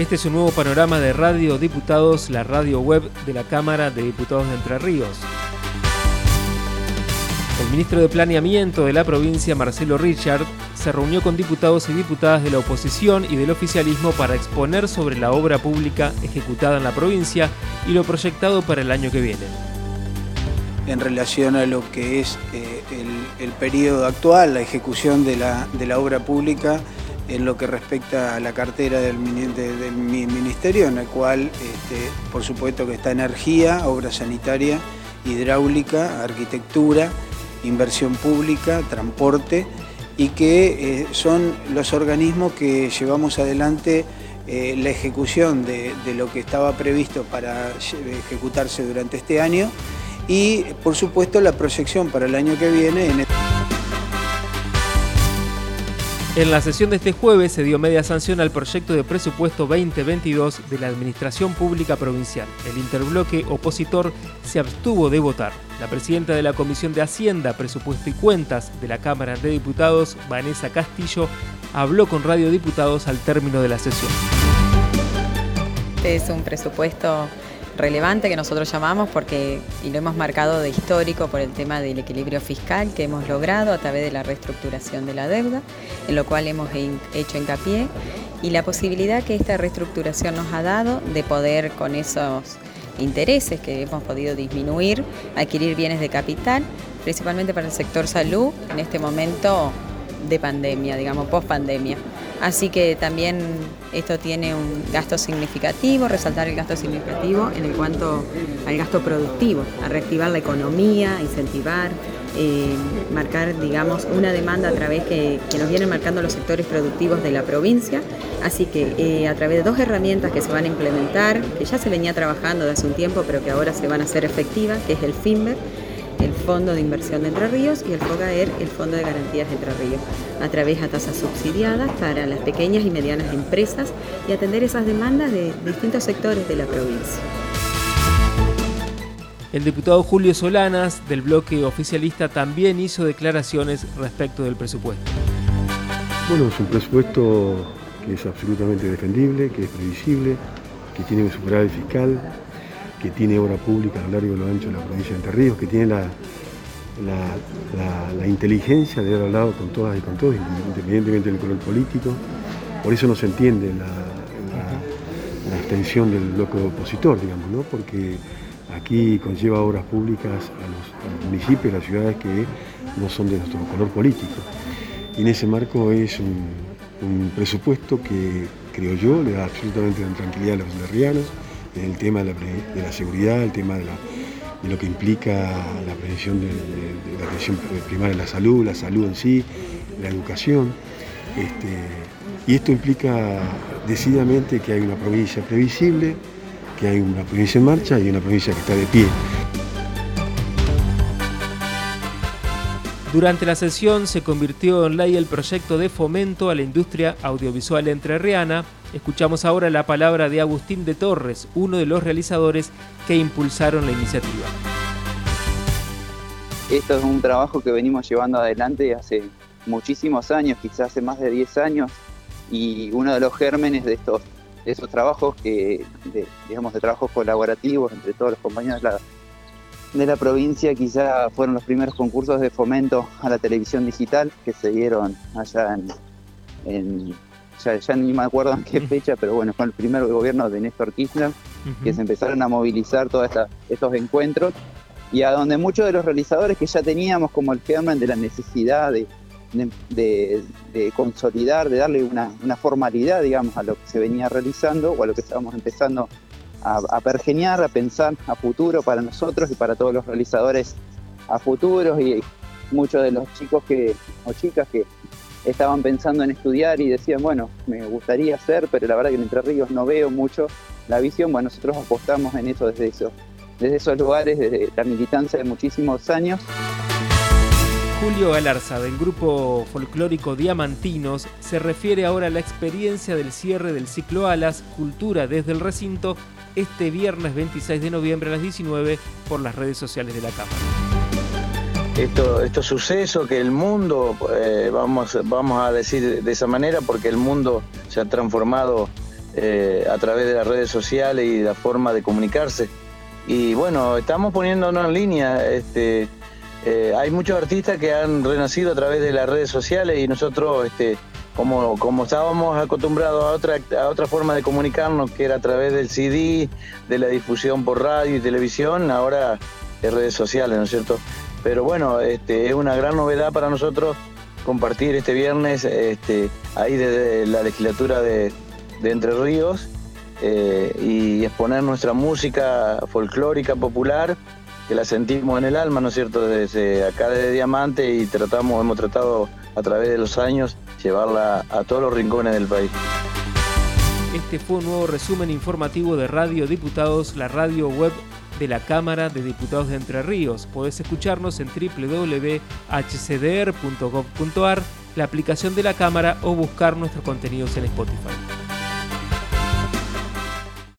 Este es un nuevo panorama de Radio Diputados, la radio web de la Cámara de Diputados de Entre Ríos. El ministro de Planeamiento de la provincia, Marcelo Richard, se reunió con diputados y diputadas de la oposición y del oficialismo para exponer sobre la obra pública ejecutada en la provincia y lo proyectado para el año que viene. En relación a lo que es eh, el, periodo actual, la ejecución de la obra pública, en lo que respecta a la cartera del, ministerio, en el cual, este, por supuesto, que está energía, obra sanitaria, hidráulica, arquitectura, inversión pública, transporte, y que eh, son los organismos que llevamos adelante eh, la ejecución de, lo que estaba previsto para ejecutarse durante este año y, por supuesto, la proyección para el año que viene. En en la sesión de este jueves se dio media sanción al proyecto de presupuesto 2022 de la Administración Pública Provincial. El interbloque opositor se abstuvo de votar. La presidenta de la Comisión de Hacienda, Presupuesto y Cuentas de la Cámara de Diputados, Vanessa Castillo, habló con Radio Diputados al término de la sesión. Es un presupuesto relevante que nosotros llamamos porque, y lo hemos marcado de histórico por el tema del equilibrio fiscal que hemos logrado a través de la reestructuración de la deuda, en lo cual hemos hecho hincapié, y la posibilidad que esta reestructuración nos ha dado de poder con esos intereses que hemos podido disminuir, adquirir bienes de capital, principalmente para el sector salud, en este momento de pandemia, digamos, post pandemia. Así que también esto tiene un gasto significativo, resaltar el gasto significativo en el cuanto al gasto productivo, a reactivar la economía, incentivar, eh, marcar, digamos, una demanda a través que, nos vienen marcando los sectores productivos de la provincia. Así que eh, a través de dos herramientas que se van a implementar, que ya se venía trabajando de hace un tiempo, pero que ahora se van a hacer efectivas, que es el FIMBER, el Fondo de Inversión de Entre Ríos y el FOGAER, el Fondo de Garantías de Entre Ríos, a través de tasas subsidiadas para las pequeñas y medianas empresas y atender esas demandas de distintos sectores de la provincia. El diputado Julio Solanas, del bloque oficialista, también hizo declaraciones respecto del presupuesto. Bueno, es un presupuesto que es absolutamente defendible, que es previsible, que tiene un superávit fiscal, que tiene obra pública a lo largo y a lo ancho de la provincia de Entre Ríos, que tiene la, la, inteligencia de haber hablado con todas y con todos, independientemente del color político. Por eso no se entiende la, extensión del bloque opositor, digamos, ¿no? porque aquí conlleva obras públicas a los, municipios, a las ciudades que no son de nuestro color político. Y en ese marco es un, presupuesto que, creo yo, le da absolutamente tranquilidad a los derrianos, el tema de la, seguridad, el tema de, lo que implica la prevención de, la atención primaria de la salud, la salud en sí, la educación. Este, y esto implica decididamente que hay una provincia previsible, que hay una provincia en marcha y una provincia que está de pie. Durante la sesión se convirtió en ley el proyecto de fomento a la industria audiovisual entrerriana. Escuchamos ahora la palabra de Agustín de Torres, uno de los realizadores que impulsaron la iniciativa. Esto es un trabajo que venimos llevando adelante hace muchísimos años, quizás hace más de 10 años, y uno de los gérmenes de estos esos trabajos que, digamos, de trabajos colaborativos entre todos los compañeros de la, de la provincia quizá fueron los primeros concursos de fomento a la televisión digital que se dieron allá en, ya, ni me acuerdo en qué fecha, pero bueno, fue el primer gobierno de Néstor Kirchner que se empezaron a movilizar todos estos encuentros y a donde muchos de los realizadores que ya teníamos como el germen de la necesidad de, de, consolidar, de darle una, una, formalidad, digamos, a lo que se venía realizando o a lo que estábamos empezando a, pergeniar, a pensar a futuro para nosotros y para todos los realizadores a futuros y muchos de los chicos que o chicas que estaban pensando en estudiar y decían, bueno, me gustaría hacer, pero la verdad que en Entre Ríos no veo mucho la visión, bueno, nosotros apostamos en eso desde eso, desde esos lugares, desde la militancia de muchísimos años. Julio Galarza, del grupo folclórico Diamantinos, se refiere ahora a la experiencia del cierre del ciclo Alas, Cultura desde el recinto, este viernes 26 de noviembre a las 19 por las redes sociales de la Cámara. Esto, estos sucesos que el mundo, eh, vamos, vamos a decir de esa manera, porque el mundo se ha transformado eh, a través de las redes sociales y la forma de comunicarse. Y bueno, estamos poniéndonos en línea. Este, eh, hay muchos artistas que han renacido a través de las redes sociales y nosotros, este, como, como estábamos acostumbrados a otra, a otra forma de comunicarnos, que era a través del CD, de la difusión por radio y televisión, ahora es redes sociales, ¿no es cierto? Pero bueno, este, es una gran novedad para nosotros compartir este viernes este, ahí desde la legislatura de, Entre Ríos eh, y exponer nuestra música folclórica popular que la sentimos en el alma, ¿no es cierto? Desde acá de Diamante y tratamos, hemos tratado a través de los años llevarla a todos los rincones del país. Este fue un nuevo resumen informativo de Radio Diputados, la radio web de la Cámara de Diputados de Entre Ríos. Podés escucharnos en www.hcdr.gov.ar, la aplicación de la Cámara o buscar nuestros contenidos en Spotify.